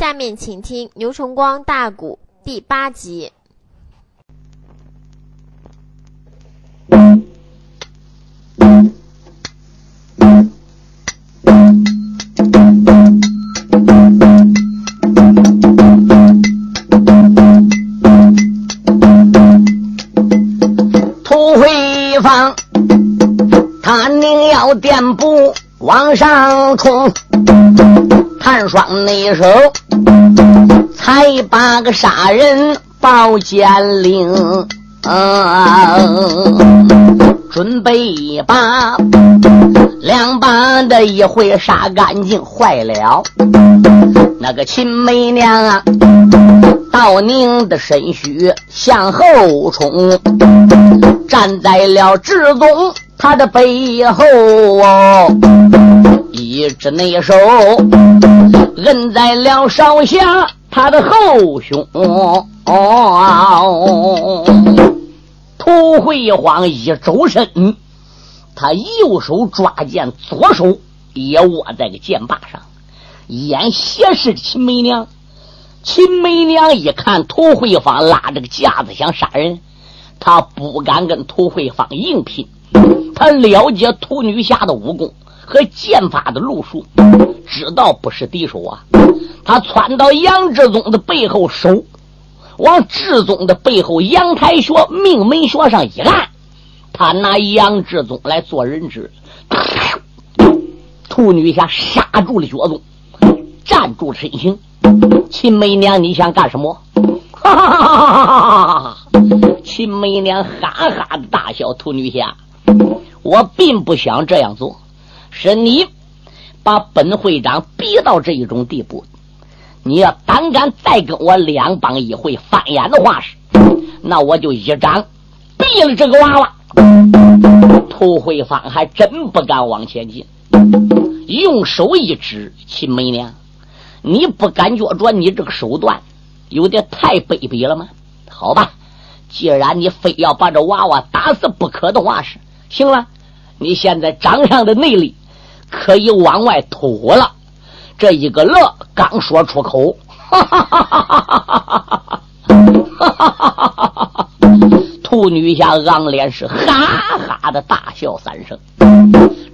下面请听牛崇光大鼓第八集。土回坊，他宁要垫步往上冲，寒霜那手才把个杀人报监令，准备一把两把的一回杀干净，坏了那个秦媚娘啊！道宁的身躯向后冲，站在了志宗他的背后哦，一只那手摁在了少侠他的后胸。哦，涂慧晃一周身，他右手抓剑，左手也握在个剑把上，眼斜视秦梅娘。秦梅娘一看涂慧芳拉着个架子想杀人，她不敢跟涂慧芳硬拼。她了解涂女侠的武功和剑法的路数，知道不是敌手啊。他窜到杨志宗的背后，手往志宗的背后阳台穴、命门穴上一按，他拿杨志宗来做人质。兔女侠刹住了脚动，站住身形。秦媚娘，你想干什么？哈哈哈哈哈哈！秦媚娘哈哈的大笑。兔女侠，我并不想这样做，是你把本会长逼到这一种地步。你要胆敢再跟我两帮一回翻眼的话是，那我就一掌毙了这个娃娃。涂慧芳还真不敢往前进，用手一指秦媚娘。你不感觉着你这个手段有点太卑鄙了吗？好吧，既然你非要把这娃娃打死不可的话是，行了，你现在掌上的内力可以往外吐了。这一个乐刚说出口，哈哈哈哈哈哈！哈哈！哈哈！哈哈！兔女侠昂脸是哈哈的大笑三声。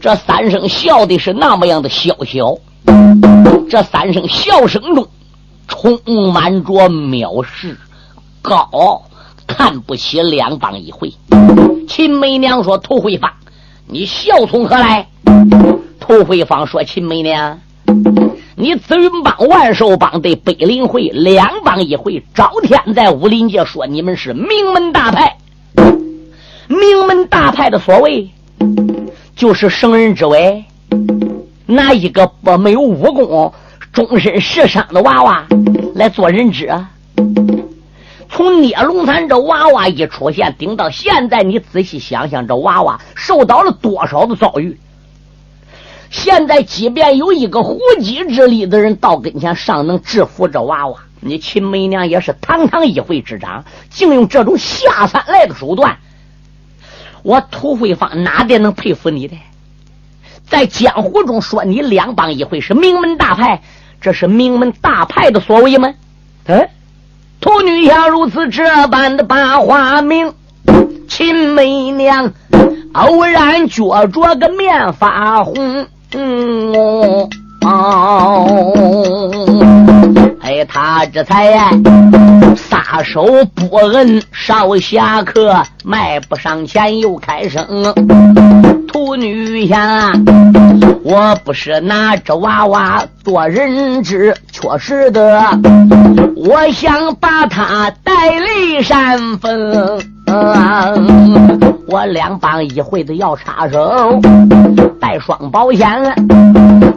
这三声笑的是那么样的嚣嚣。这三声笑声中，充满着藐视、高傲、看不起两帮一回。秦梅娘说：“兔会发，你笑从何来？”涂慧芳说：“秦美娘，你紫云帮、万寿帮对北林会两帮一回，朝天在武林界说你们是名门大派。名门大派的所谓，就是圣人之位。”拿一个不没有武功、终身受伤的娃娃来做人质？从聂龙潭这娃娃一出现，顶到现在，你仔细想想，这娃娃受到了多少的遭遇？现在，即便有一个虎戟之力的人到跟前，尚能制服这娃娃。你秦媚娘也是堂堂一会之长，竟用这种下三滥的手段，我土慧芳哪点能佩服你的？在江湖中说你两帮一会是名门大派，这是名门大派的所为吗？嗯，土女侠如此这般的把话明，秦媚娘偶然觉着个面发红。嗯哦，哎，他这才撒手不摁少侠客，迈步上前又开声：“土女侠，我不是拿着娃娃做人质，确实的，我想把他带离山峰。”我两帮一回子要插手，带双保险，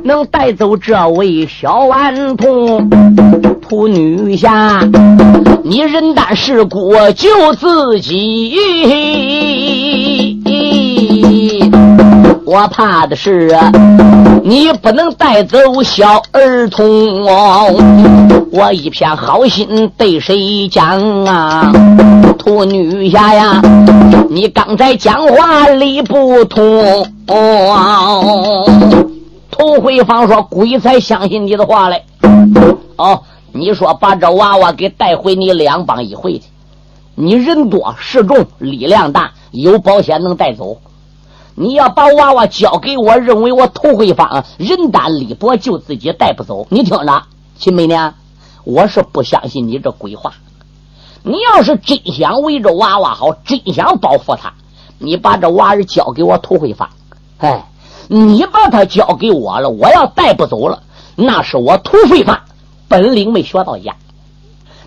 能带走这位小顽童土女侠。你人单势孤救自己，我怕的是你不能带走小儿童哦。我一片好心对谁讲啊？土女侠呀，你刚才讲话理不通。涂慧芳说：“鬼才相信你的话嘞。”哦，你说把这娃娃给带回你两帮一回去，你人多势众力量大，有保险能带走。你要把娃娃交给我，认为我涂慧芳人单力薄，就自己带不走。你听着，秦美娘，我是不相信你这鬼话。你要是真想为这娃娃好，真想保护他，你把这娃儿交给我涂慧芳。哎，你把他交给我了，我要带不走了，那是我涂慧芳本领没学到家，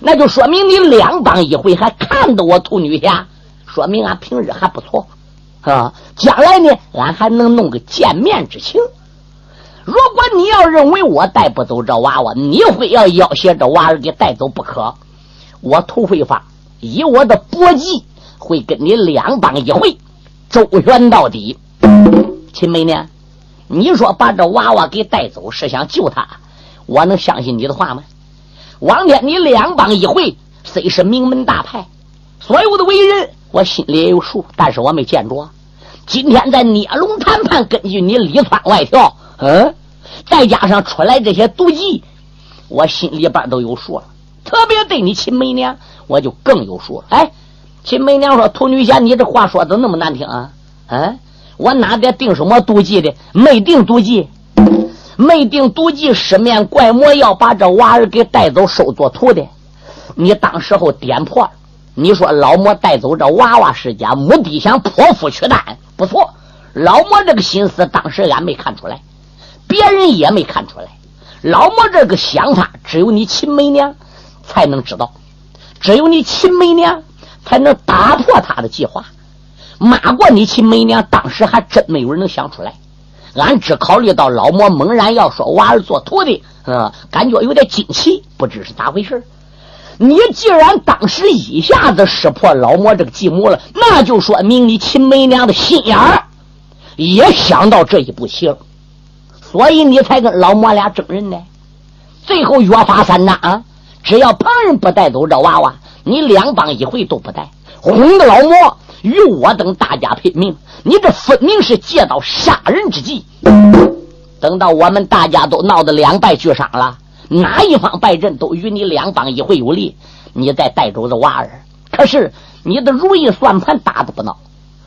那就说明你两帮一回还看得我涂女侠，说明俺平日还不错。啊，将来呢，俺还能弄个见面之情。如果你要认为我带不走这娃娃，你非要要挟这娃儿给带走不可。我涂慧芳以我的搏击，会跟你两帮一回周旋到底。秦梅呢？你说把这娃娃给带走是想救他，我能相信你的话吗？往天你两帮一回，虽是名门大派，所有的为人。我心里也有数，但是我没见着。今天在聂龙谈判，根据你里窜外跳，嗯，再加上出来这些毒计，我心里边都有数了。特别对你秦梅娘，我就更有数了。哎，秦梅娘说：“涂女侠，你这话说的那么难听啊？嗯，我哪得定什么毒计的？没定毒计，没定毒计，十面怪魔要把这娃儿给带走，收做徒的。你当时候点破了。”你说老魔带走这娃娃世家，目的想破腹取丹，不错。老魔这个心思，当时俺没看出来，别人也没看出来。老魔这个想法，只有你秦梅娘才能知道，只有你秦梅娘才能打破他的计划。骂过你秦梅娘，当时还真没有人能想出来。俺只考虑到老魔猛然要说娃儿做徒弟，嗯，感觉有点惊奇，不知是咋回事。你既然当时一下子识破老魔这个计谋了，那就说明你秦梅娘的心眼儿也想到这一步棋了，所以你才跟老魔俩争人呢。最后约法三章啊，只要旁人不带走这娃娃，你两帮一回都不带，哄得老魔与我等大家拼命。你这分明是借到杀人之计。等到我们大家都闹得两败俱伤了。哪一方败阵都与你两帮一回有利，你再带走这娃儿。可是你的如意算盘打的不孬，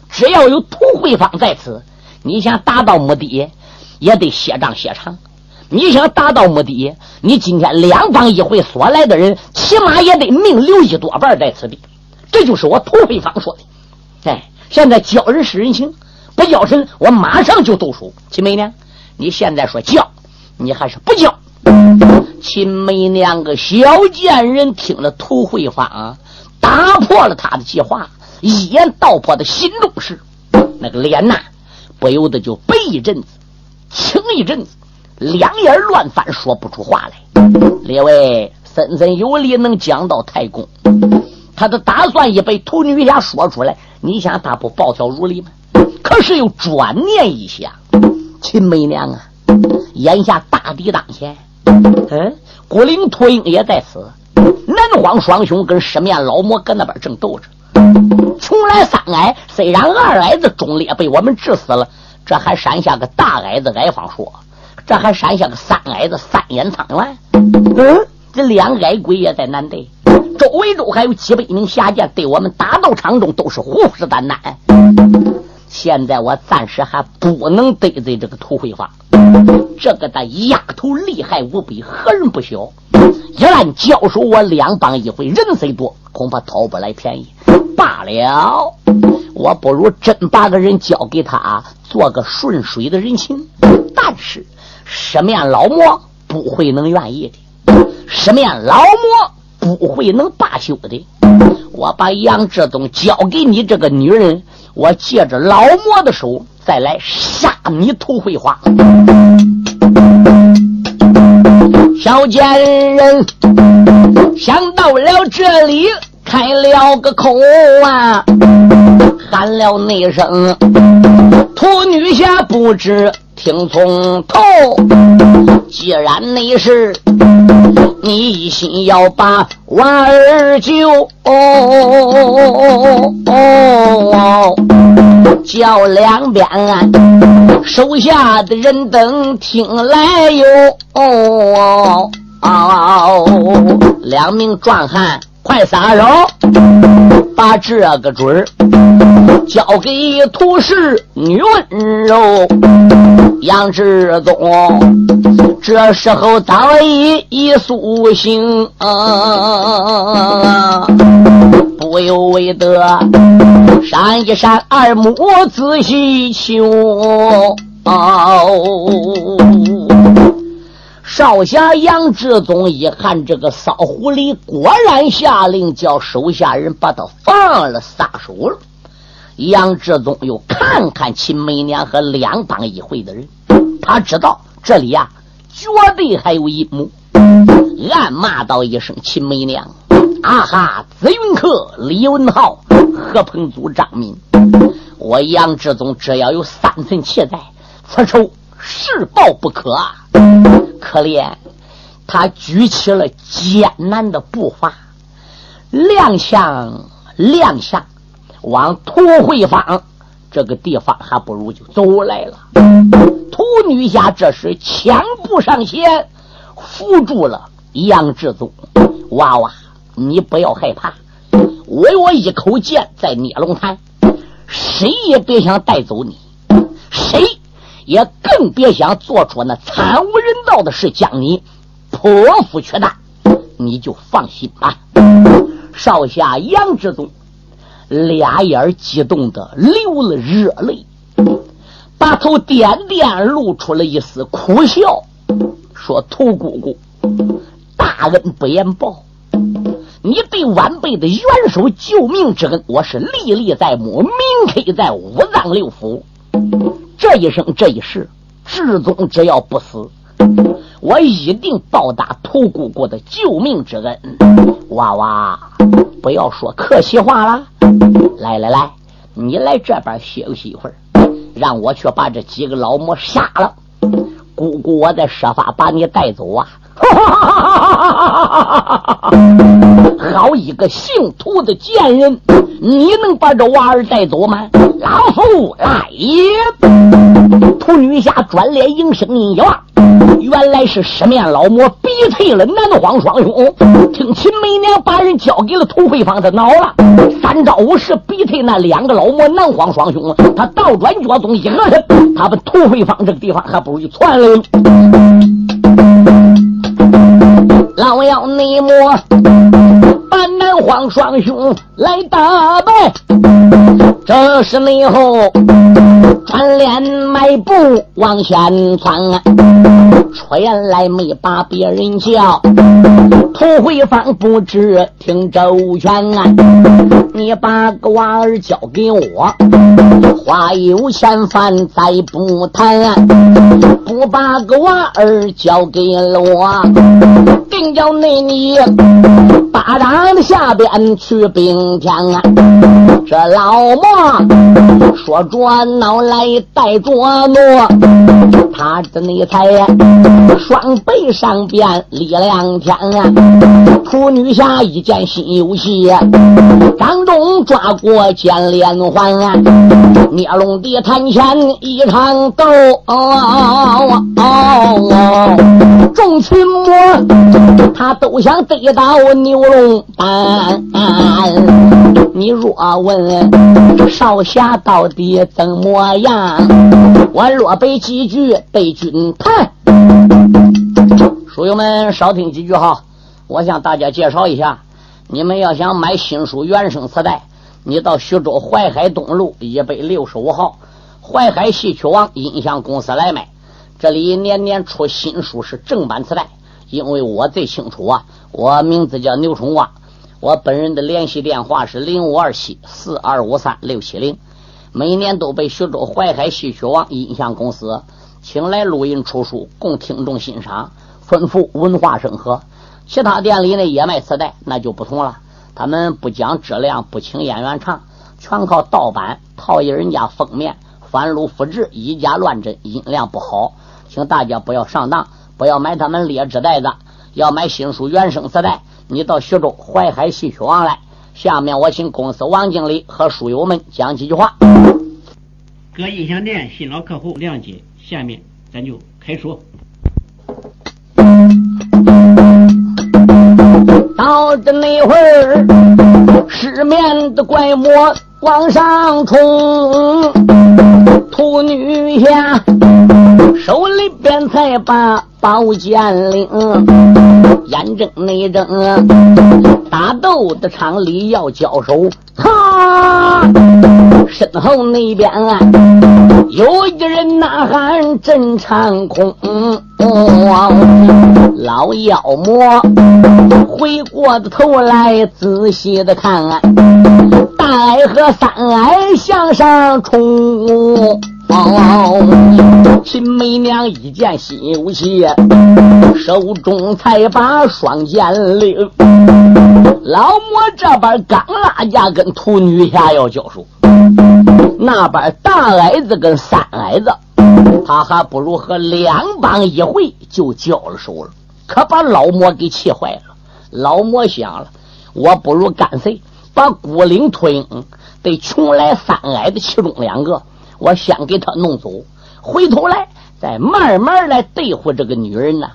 只要有涂慧芳在此，你想达到目的也得血账血偿。你想达到目的，你今天两帮一回所来的人，起码也得命留一多半在此地。这就是我涂慧芳说的。哎，现在教人是人情，不教人，我马上就动手。秦梅呢？你现在说教，你还是不教？秦梅娘个小贱人听了涂慧芳打破了他的计划，一言道破的心中事，那个脸呐不由得就白一阵子，青一阵子，两眼乱翻，说不出话来。列位，森森有理，能讲到太公，他的打算一被涂女侠说出来，你想他不暴跳如雷吗？可是又转念一想，秦梅娘啊，眼下大敌当前。嗯，孤灵秃鹰也在此，南荒双雄跟十面老魔搁那边正斗着。穷来三矮，虽然二矮子忠烈被我们治死了，这还闪下个大矮子矮方说，这还闪下个三矮子三眼苍元。嗯，这两矮鬼也在南队，周围都还有几百名侠剑，对我们打到场中都是虎视眈眈。现在我暂时还不能得罪这个涂慧芳，这个的丫头厉害无比，何人不晓？一旦交手，我两帮一回，人虽多，恐怕讨不来便宜。罢了，我不如真把个人交给他，做个顺水的人情。但是十面老魔不会能愿意的，十面老魔不会能罢休的。我把杨志东交给你这个女人。我借着老魔的手，再来杀你涂慧花。小贱人想到了这里，开了个口啊，喊了那声：“涂女侠不知。”听从头，既然你是你一心要把娃儿救，叫两边手下的人等听来哟。两名壮汉快撒手，把这个准儿交给土氏女温柔杨志宗。这时候早已已苏醒，不由为得闪一闪二目仔细瞧。少侠杨志宗一看这个骚狐狸，果然下令叫手下人把他放了，撒手了。杨志宗又看看秦梅娘和两帮一会的人，他知道这里呀绝对还有一幕，暗骂道一声：“秦梅娘，啊哈！紫云客李文浩、何鹏祖、张敏，我杨志宗只要有三分气在，此仇。”誓报不可啊！可怜他举起了艰难的步伐，踉跄踉跄，往土会坊这个地方，还不如就走来了。土女侠这时枪步上前，扶住了杨志宗。娃娃，你不要害怕，为我一口剑在聂龙潭，谁也别想带走你，谁。也更别想做出那惨无人道的事，将你剖腹取蛋。你就放心吧。少侠杨志宗俩眼激动的流了热泪，把头点点露出了一丝苦笑，说：“屠姑姑，大恩不言报，你对晚辈的援手救命之恩，我是历历在目，铭刻在五脏六腑。”这一生这一世，志宗只要不死，我一定报答屠姑姑的救命之恩。娃娃，不要说客气话了。来来来，你来这边休息一会儿，让我去把这几个老魔杀了。姑姑，我再设法把你带走啊！好一个姓屠的贱人！你能把这娃儿带走吗？老夫来也！屠女侠转脸迎声音一望，原来是十面老魔逼退了南荒双雄。听秦媚娘把人交给了屠慧芳，他恼了，三招五式逼退那两个老魔南荒双雄。他倒转脚动一个身，他们屠慧芳这个地方还不如一窜了。老妖内魔把南荒双雄来打败，这是内后转脸迈步往前窜啊，出言来没把别人叫，涂慧芳不知听周全啊，你把个娃儿交给我，话有千番再不谈，不把个娃儿交给了我，定叫那你巴掌的下边去冰天啊！这老莫说着闹来带着诺，他的那才双背上边力量天啊！楚女侠一见心有喜，张中抓过剑连环啊！捏龙的坛前一场斗，众群魔他都想得到牛龙丹。你若问少侠到底怎么样，我若背几句对君谈。书友们少听几句哈，我向大家介绍一下，你们要想买新书原声磁带。你到徐州淮海东路一百六十五号淮海戏曲王音像公司来买，这里年年出新书是正版磁带，因为我最清楚啊，我名字叫牛春瓜，我本人的联系电话是零五二七四二五三六七零，每年都被徐州淮海戏曲王音像公司请来录音出书供听众欣赏，丰富文化生活。其他店里呢也卖磁带，那就不同了。他们不讲质量，不请演员唱，全靠盗版套印人家封面，翻录复制，以假乱真，音量不好，请大家不要上当，不要买他们劣质袋子，要买新书原声磁带，你到徐州淮海戏曲王来。下面我请公司王经理和书友们讲几句话。各音响店新老客户谅解。下面咱就开说。到的那会儿，失眠的怪魔往上冲，兔女侠手里边才把宝剑领，眼睁内睁，打斗的场里要交手，哈！身后那边啊有一人呐喊震长空，老妖魔回过的头来仔细的看，大矮和三矮向上冲。哦秦媚娘一见新武器，手中才把双剑领。老魔这边刚拉架跟兔女侠要交手，那边大矮子跟三矮子，他还不如和两帮一回就交了手了，可把老魔给气坏了。老魔想了，我不如干脆把孤岭秃鹰对穷来三矮的其中两个。我先给他弄走，回头来再慢慢来对付这个女人呢。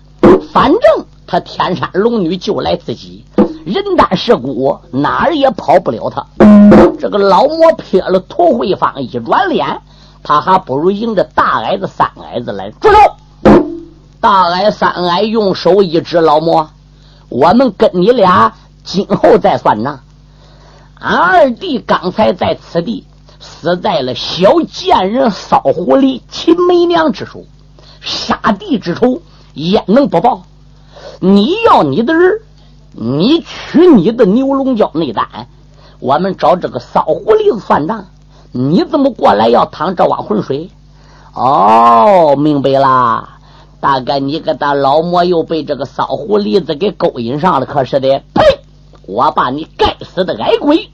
反正他天山龙女救来自己，人单势孤，哪儿也跑不了他。这个老魔撇了涂慧芳，一转脸，他还不如迎着大矮子、三矮子来。住手！大矮、三矮用手一指老魔：“我们跟你俩今后再算账。俺二弟刚才在此地。”死在了小贱人骚狐狸秦媚娘之手，杀弟之仇焉能不报？你要你的人，你取你的牛龙角内丹，我们找这个骚狐狸算账。你怎么过来要趟这碗浑水？哦，明白啦，大概你个大老魔又被这个骚狐狸子给勾引上了，可是的。呸！我把你该死的矮鬼！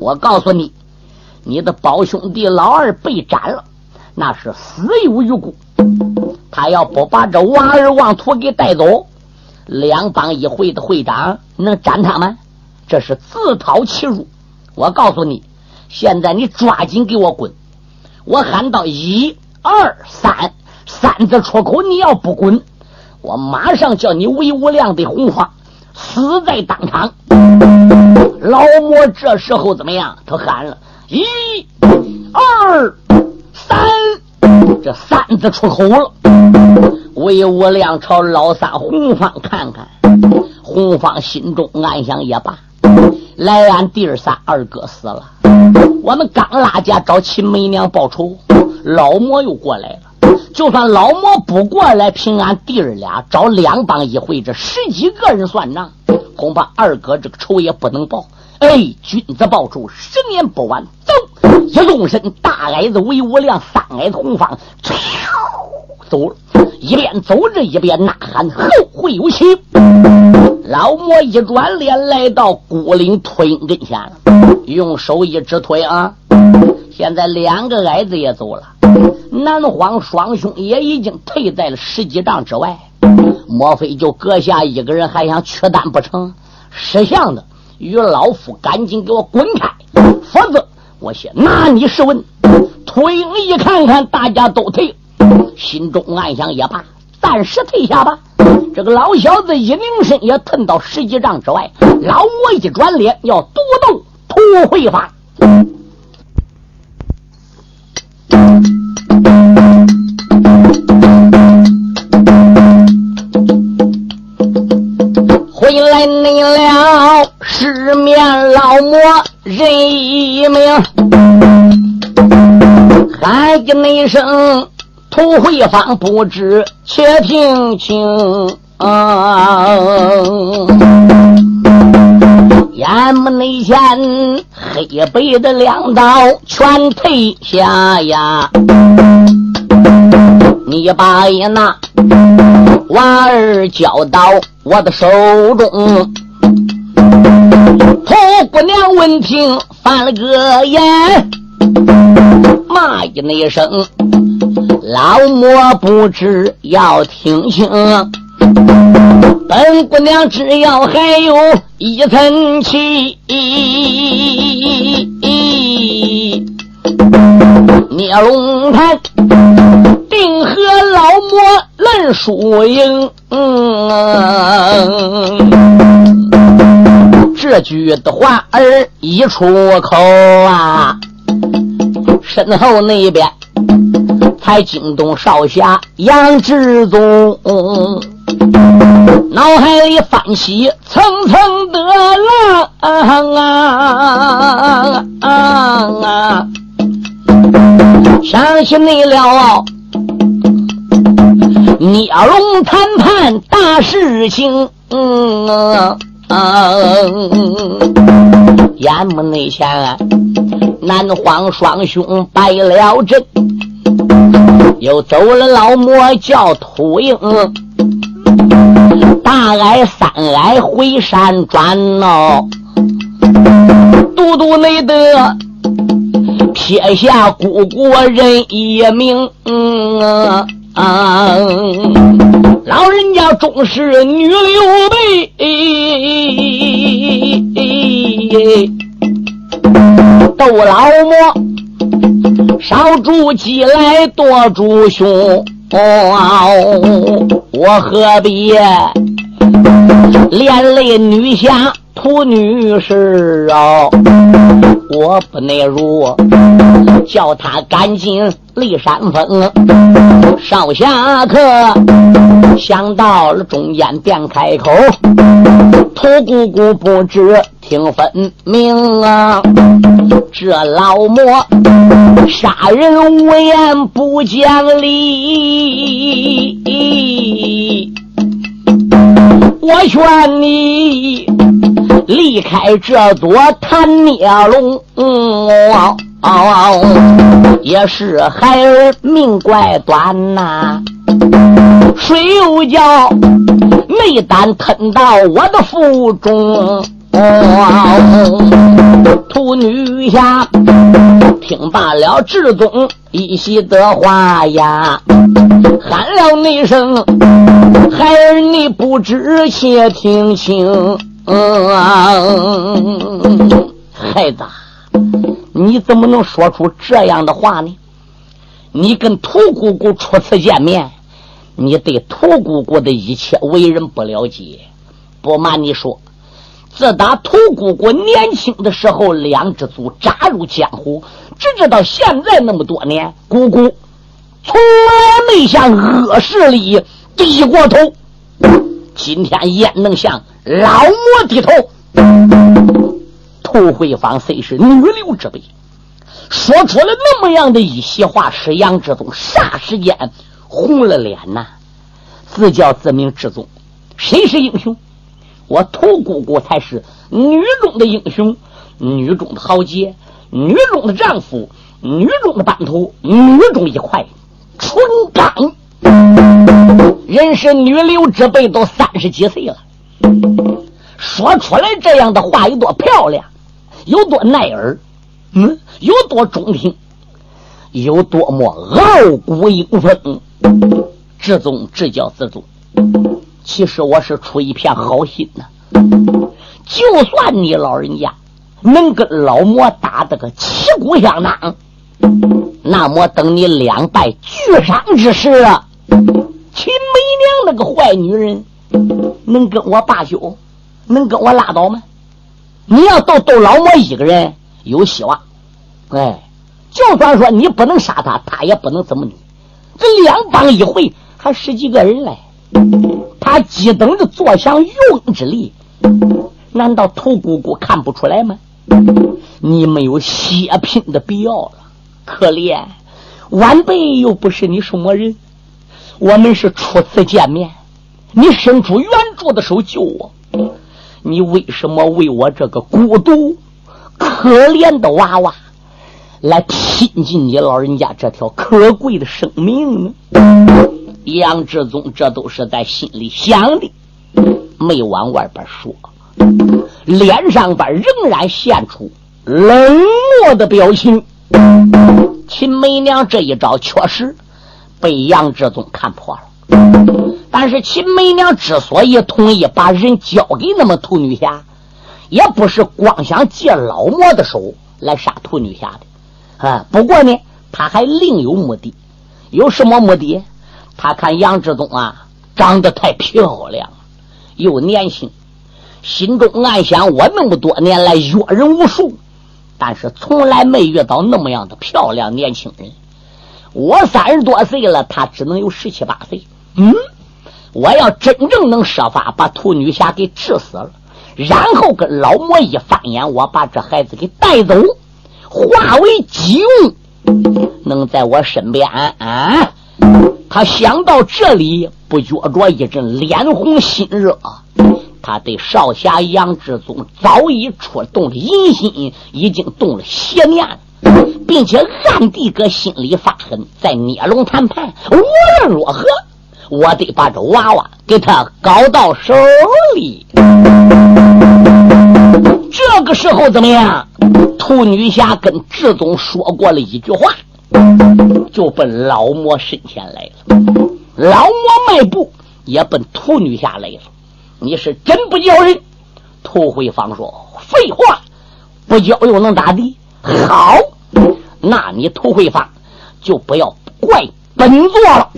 我告诉你。你的胞兄弟老二被斩了，那是死有余辜。他要不把这王二旺土给带走，两帮一会的会长能斩他吗？这是自讨其辱。我告诉你，现在你抓紧给我滚！我喊到一二三，三字出口，你要不滚，我马上叫你韦无量的红花死在当场。老魔这时候怎么样？他喊了。一、二、三，这三字出口了。魏无量朝老三红方看看，红方心中暗想也罢，来俺弟儿三二哥死了，我们刚拉架找秦媚娘报仇，老魔又过来了。就算老魔不过来，凭俺弟儿俩找两帮一回，这十几个人算账，恐怕二哥这个仇也不能报。哎，君子报仇，十年不晚。走，一纵身，大矮子魏无量，三矮子红方，走。一边走着，一边呐喊：“后会有期！”老魔一转脸，来到孤岭秃鹰跟前，用手一指：“秃鹰，现在两个矮子也走了，南荒双兄也已经退在了十几丈之外。莫非就阁下一个人还想取单不成？识相的！”与老夫赶紧给我滚开，否则我先拿你试问。秃鹰一看看大家都退，心中暗想也罢，暂时退下吧。这个老小子一拧身也腾到十几丈之外，老魔一转脸要独斗秃慧法。直面老魔人一命，喊一那声土回坊不知且听清。眼目内前黑白的两刀全退下呀！你把那娃儿交到我的手中。婆姑娘闻听翻了个眼，骂一声：“老魔不知要听清，本姑娘只要还有一层气，聂龙潭定和老魔论输赢。”这句的话儿一出口啊，身后那边才惊动少侠杨志宗，脑海里翻起层层的浪啊，想起你了。聂龙谈判大事情，嗯嗯眼目内前，南荒双兄败了阵，又走了老魔叫秃鹰，大矮三矮回山转哦，都督内得撇下姑姑人一名。啊！啊老人家重视女刘备，斗老魔，少主鸡来多主兄，我何必连累女侠？土女士哦，我不内如，叫他赶紧离山峰。少侠客想到了中间，便开口：“土姑姑不知听分明啊，这老魔杀人无言不讲理。”我劝你离开这座贪孽龙，也是孩儿命怪短呐，谁又叫没胆吞到我的腹中？土女侠听罢了志宗一席的话呀，喊了那声：“孩儿，你不知，且听清。”孩子，你怎么能说出这样的话呢？你跟土姑姑初次见面，你对土姑姑的一切为人不了解。不瞒你说。自打土姑姑年轻的时候，两只足扎入江湖，直至到现在那么多年，姑姑从来没向恶势力低过头。今天焉能向老魔低头？涂慧芳虽是女流之辈，说出了那么样的一席话，使杨志宗霎时间红了脸呐！自叫自名志宗，谁是英雄？我涂姑姑才是女中的英雄，女中的豪杰，女中的丈夫，女中的版图，女中一块纯钢。人是女流之辈，都三十几岁了，说出来这样的话有多漂亮，有多耐耳，嗯，有多中听，有多么傲骨英风。至尊至教自尊。其实我是出一片好心呐，就算你老人家能跟老魔打得个旗鼓相当，那么等你两败俱伤之时啊，秦梅娘那个坏女人能跟我罢休，能跟我拉倒吗？你要斗斗老魔一个人有希望，哎，就算说你不能杀他，他也不能怎么你。这两帮一回还十几个人嘞。他急等着坐享渔翁之利，难道屠姑姑看不出来吗？你没有血拼的必要了，可怜晚辈又不是你什么人，我们是初次见面，你伸出援助的手救我，你为什么为我这个孤独可怜的娃娃来拼尽你老人家这条可贵的生命呢？杨志宗这都是在心里想的，没往外边说，脸上边仍然现出冷漠的表情。秦梅娘这一招确实被杨志宗看破了，但是秦梅娘之所以同意把人交给那么屠女侠，也不是光想借老魔的手来杀屠女侠的啊。不过呢，他还另有目的，有什么目的？他看杨志忠啊，长得太漂亮，又年轻，心中暗想：我那么多年来阅人无数，但是从来没遇到那么样的漂亮年轻人。我三十多岁了，他只能有十七八岁。嗯，我要真正能设法把兔女侠给治死了，然后跟老魔一翻眼，我把这孩子给带走，化为己用，能在我身边啊。他想到这里，不觉着一阵脸红心热。他对少侠杨志宗早已触动了淫心，已经动了邪念。并且暗地搁心里发狠，在捏龙谈判。无论如何，我得把这娃娃给他搞到手里。这个时候怎么样？兔女侠跟志总说过了一句话，就奔老魔身前来了。老魔迈步也奔兔女侠来了。你是真不叫人？兔慧芳说：“废话，不叫又能咋地？好。”那你涂慧芳就不要怪本座了，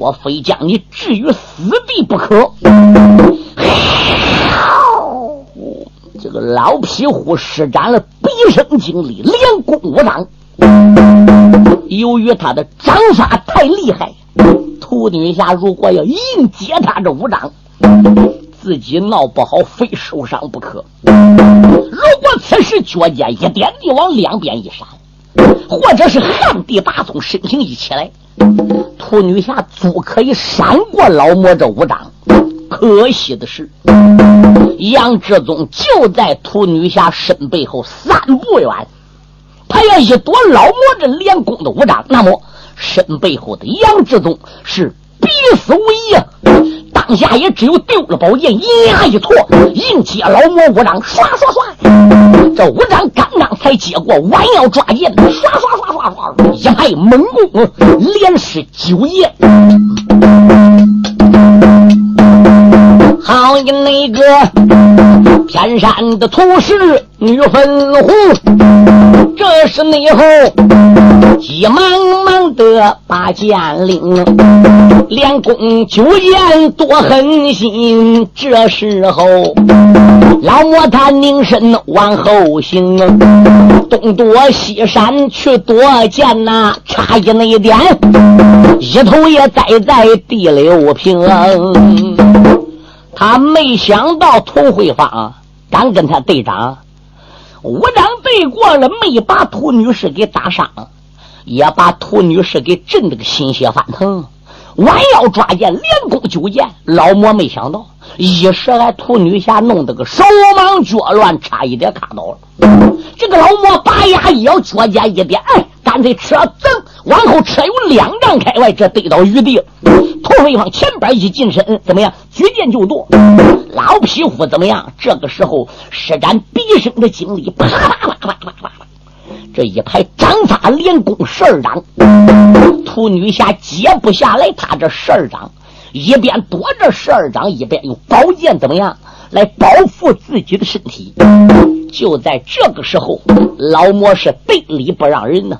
我非将你置于死地不可。这个老匹虎施展了毕生精力，连攻五掌。由于他的掌法太厉害，涂女侠如果要硬接他这五掌，自己闹不好非受伤不可。如果此时脚尖一点地往两边一闪。或者是汉地大宗身形一起来，兔女侠足可以闪过老魔这五掌。可惜的是，杨志宗就在兔女侠身背后三步远，他要一躲老魔这连攻的五掌，那么身背后的杨志宗是必死无疑啊！当下也只有丢了宝剑，银牙一挫，硬接老魔五掌，刷刷刷，这五掌刚刚才接过，弯腰抓剑，刷刷刷刷刷，一派猛攻，连施九叶。好一那个天山的土石女粉红，这是内后急忙忙的把剑领，连攻九剑多狠心。这时候老魔他凝神往后行，东躲西闪去躲剑呐，差一那一点，一头也栽在地六平。他没想到涂慧芳敢跟他对掌，五掌对过了，没把涂女士给打伤，也把涂女士给震得个心血翻腾，弯腰抓剑连攻九剑。老魔没想到，一时来涂女侠弄得个手忙脚乱，差一点卡倒了。这个老魔拔牙一咬，脚尖一点，哎，干脆车噌往后车有两丈开外，这对到余地。涂慧芳前边一近身，怎么样？举剑就剁。老匹夫怎么样？这个时候施展毕生的精力，啪啪啪啪啪啪，这一排掌法连攻十二掌，涂女侠接不下来，他这十二掌，一边躲着十二掌，一边用宝剑怎么样来保护自己的身体？就在这个时候，老魔是对理不让人呢。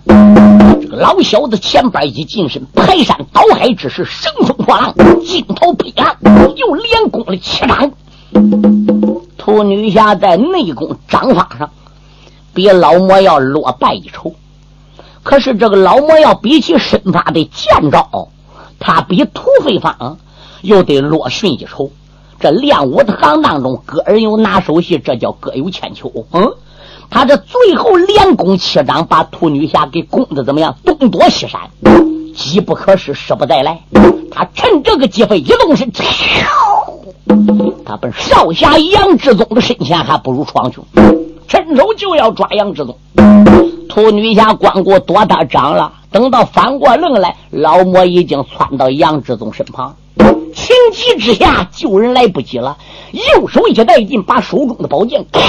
这个老小子前边一近身，排山倒海之势，乘风破浪，惊涛拍岸，又连攻了七掌。屠女侠在内功掌法上比老魔要落败一筹，可是这个老魔要比起身法的剑招，他比土匪方又得落逊一筹。这练武的行当中，个人有拿手戏，这叫各有千秋。嗯，他这最后连攻七掌，把兔女侠给攻的怎么样？东躲西闪，机不可失，失不再来。他趁这个机会一动身，他奔少侠杨志宗的身前，还不如闯去，伸手就要抓杨志宗。兔女侠光顾躲他掌了，等到翻过愣来，老魔已经窜到杨志宗身旁。情急之下，救人来不及了，右手一带劲，把手中的宝剑脱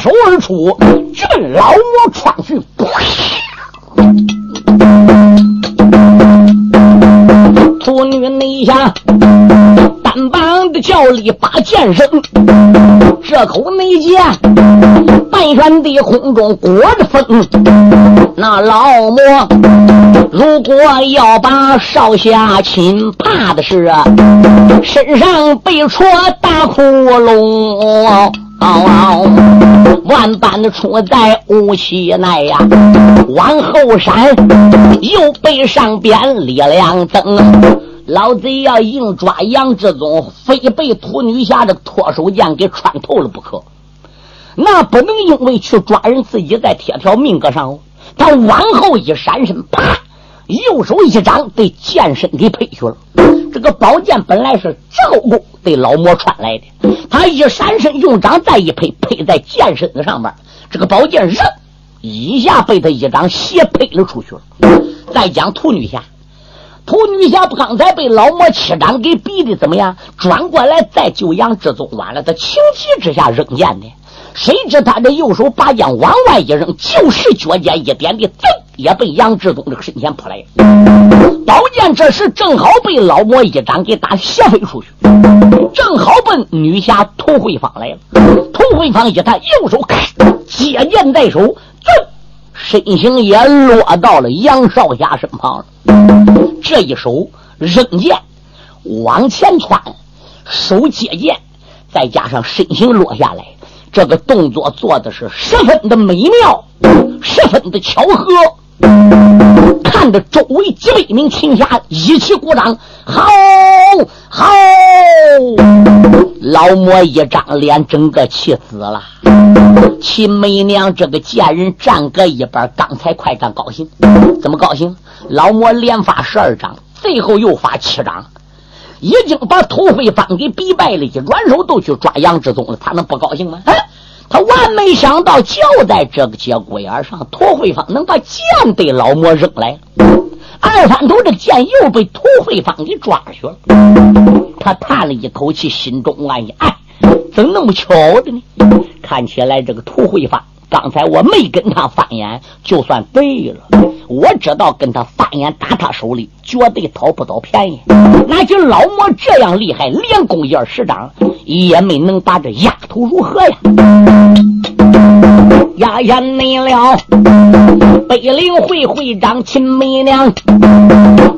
手而出，直老魔穿去。妇女内下，单膀的叫力把剑声，这口内剑把盘旋的空中裹着风。那老魔如果要把少侠擒，怕的是啊，身上被戳大窟窿哦。万般的出在无锡内呀，往后闪又被上边力量增。老贼要硬抓杨志忠，非被土女侠的脱手剑给穿透了不可。那不能因为去抓人，自己再贴条命搁上。他往后一闪身，啪，右手一掌，对剑身给劈去了。这个宝剑本来是后功对老魔穿来的，他一闪身用掌再一劈，劈在剑身子上面，这个宝剑扔一下被他一掌斜劈了出去了。再讲土女侠。土女侠刚才被老魔七掌给逼的怎么样？转过来再救杨志宗，完了他情急之下扔剑的，谁知他这右手把剑往外一扔，就是脚尖一点的，噌也被杨志宗这个身前扑来。宝剑这时正好被老魔一掌给打斜飞出去，正好奔女侠涂慧芳来了。涂慧芳一看，右手咔接剑在手，噌。身形也落到了杨少侠身旁了。这一手扔剑往前窜，手接剑，再加上身形落下来，这个动作做的是十分的美妙，十分的巧合。看着周围几百名群侠一起鼓掌，好好！老魔一张脸，整个气死了。秦媚娘这个贱人站搁一边，刚才快张高兴，怎么高兴？老魔连发十二掌，最后又发七掌，已经把土匪帮给逼败了，一转手都去抓杨志忠了，他能不高兴吗？哎他万没想到，就在这个节骨眼上，涂慧芳能把剑对老莫扔来。二反头，这剑又被涂慧芳给抓去了。他叹了一口气，心中暗想：哎，怎么那么巧的呢？看起来这个涂慧芳。刚才我没跟他翻眼，就算对了。我知道跟他翻眼打他手里，绝对讨不到便宜。那就老魔这样厉害，连攻一二十掌也没能把这丫头如何呀？压下没了，北陵会会长秦媚娘，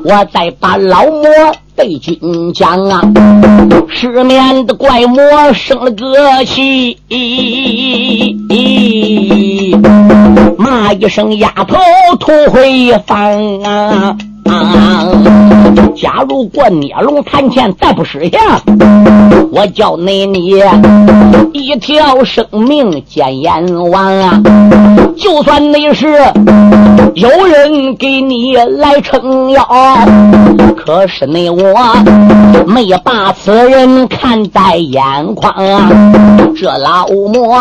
我再把老魔。对军讲啊，失眠的怪魔生了个气，骂一声丫头土回房啊！假如过孽龙潭前再不识相，我叫你你一条生命见阎王啊！就算你是有人给你来撑腰，可是你我没把此人看在眼眶啊！这老魔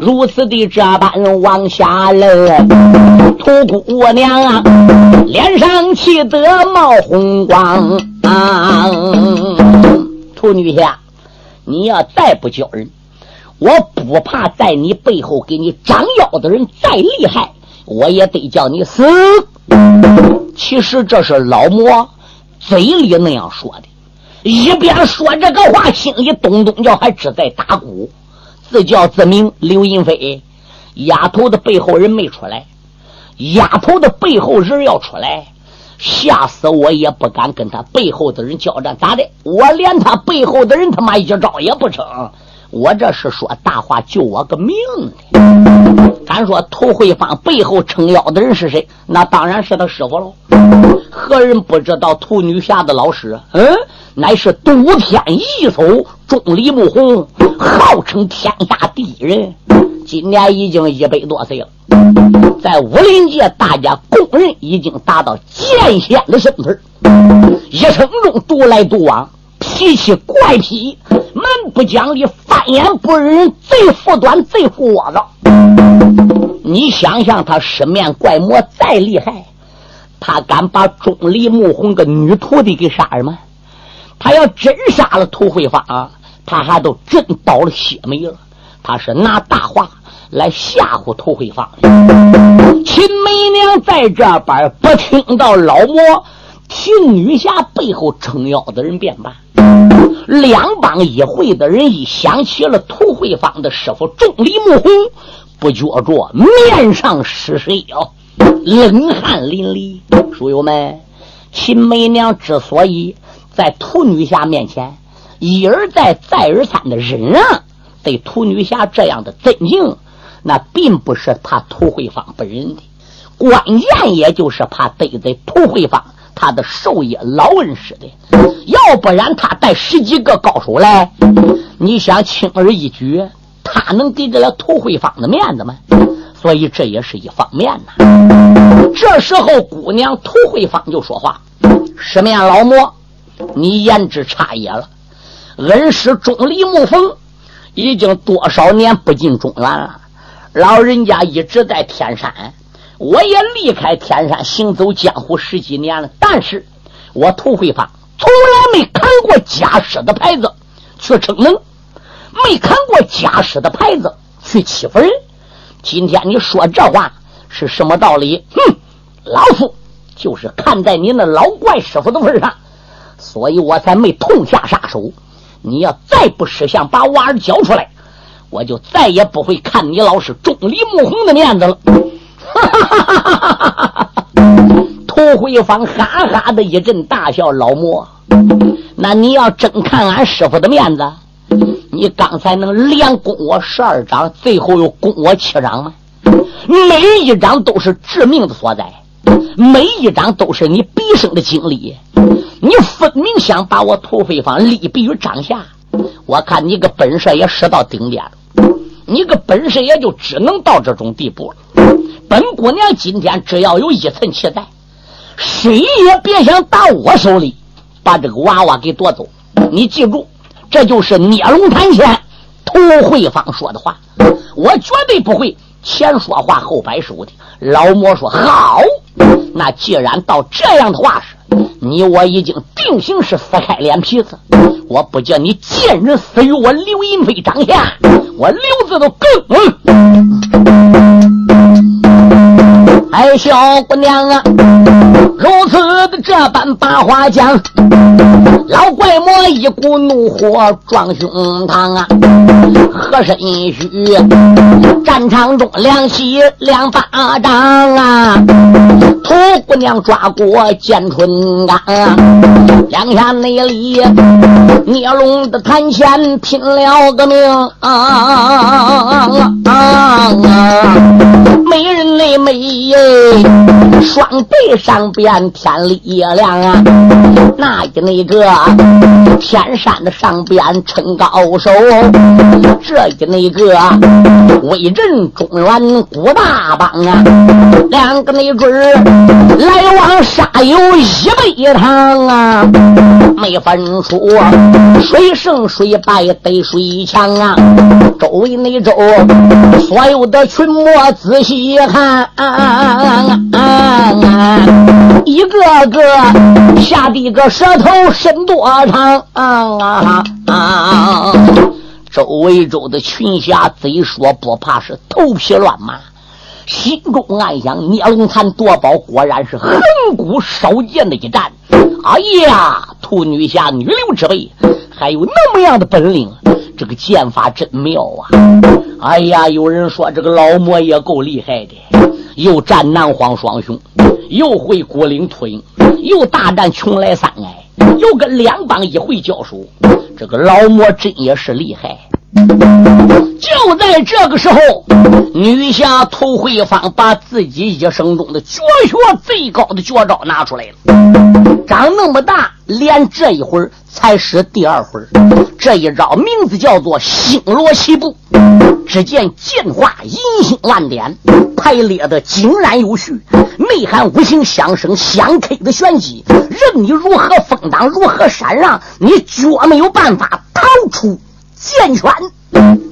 如此的这般往下勒，土姑娘啊，脸上。气得冒红光，土女侠，你要再不叫人，我不怕在你背后给你长腰的人再厉害，我也得叫你死。其实这是老魔嘴里那样说的，一边说这个话，心里咚咚叫，还只在打鼓。自叫自明，刘银飞，丫头的背后人没出来，丫头的背后人要出来。吓死我也不敢跟他背后的人交战，咋的？我连他背后的人他妈一招也不成。我这是说大话救我个命的。咱说涂慧芳背后撑腰的人是谁？那当然是他师傅喽。何人不知道涂女侠的老师？嗯，乃是赌天一手钟离木红，号称天下第一人。今年已经一百多岁了。在武林界，大家公认已经达到剑仙的身份，一生中独来独往，脾气怪癖，蛮不讲理，翻眼不认，贼护短，贼护窝子。你想想，他十面怪魔再厉害，他敢把钟离木红个女徒弟给杀了吗？他要真杀了涂慧芳，他还都真倒了血霉了。他是拿大话。来吓唬涂慧芳，秦媚娘在这边不听到老魔替女侠背后撑腰的人便罢，两帮一会的人一想起了涂慧芳的师傅钟离木红，不觉着面上失水哟，冷汗淋漓。书友们，秦媚娘之所以在屠女侠面前一而再、再而三的忍让，对屠女侠这样的尊敬，那并不是怕涂慧芳本人的，关键也就是怕得罪涂慧芳他的授业老恩师的。要不然，他带十几个高手来，你想轻而易举，他能给得了涂慧芳的面子吗？所以这也是一方面呐。这时候，姑娘涂慧芳就说话：“十面老魔，你言之差也了。恩师钟离沐风已经多少年不进中原了，老人家一直在天山，我也离开天山行走江湖十几年了。但是我涂慧芳从来没看过家师的牌子去逞能，没看过家师的牌子去欺负人。”今天你说这话是什么道理？哼，老夫就是看在你那老怪师傅的份上，所以我才没痛下杀手。你要再不识相，把娃儿交出来，我就再也不会看你老师钟离木红的面子了。哈哈哈哈哈哈！涂慧芳哈哈的一阵大笑，老魔，那你要真看俺师傅的面子？你刚才能连攻我十二掌，最后又攻我七掌吗？每一掌都是致命的所在，每一掌都是你毕生的经历。你分明想把我涂飞芳立毙于掌下，我看你个本事也使到顶点了，你个本事也就只能到这种地步了。本姑娘今天只要有一寸气在，谁也别想打我手里把这个娃娃给夺走。你记住。这就是捏龙盘前涂慧芳说的话，我绝对不会前说话后摆手的。老魔说好，那既然到这样的话是，你我已经定性是撕开脸皮子，我不叫你见人死于我刘银飞掌下，我刘字都更。哎，小姑娘啊，如此的这般把话讲，老怪魔一股怒火撞胸膛啊，和身躯，战场中两起两巴掌啊，土姑娘抓过剑春杆，两下内里聂龙的坛前拼了个命啊啊啊！美人的美。双背上边天也亮啊，那一那个天山的上边称高手，这一那个威震中原古大帮啊，两个那准来往杀有一百趟啊，没分出谁胜谁败得谁强啊，周围那周所有的群魔仔细一看。啊啊啊啊！一个个下地个舌头伸多长啊啊啊！周围州的群侠贼说不怕是头皮乱麻，心中暗想：聂龙潭夺宝果然是横骨烧剑的一战。哎呀，兔女侠女流之辈还有那么样的本领，这个剑法真妙啊！哎呀，有人说这个老魔也够厉害的。又战南荒双雄，又会孤岭秃鹰，又大战邛崃三矮，又跟两帮一回交手，这个老魔真也是厉害。就在这个时候，女侠涂慧芳把自己一生中的绝学最高的绝招拿出来了，长那么大，连这一会儿才使第二回。这一招名字叫做星罗棋布。只见剑花银星万点，排列的井然有序，内涵五行相生相克的玄机，任你如何封挡，如何闪让，你绝没有办法逃出剑圈。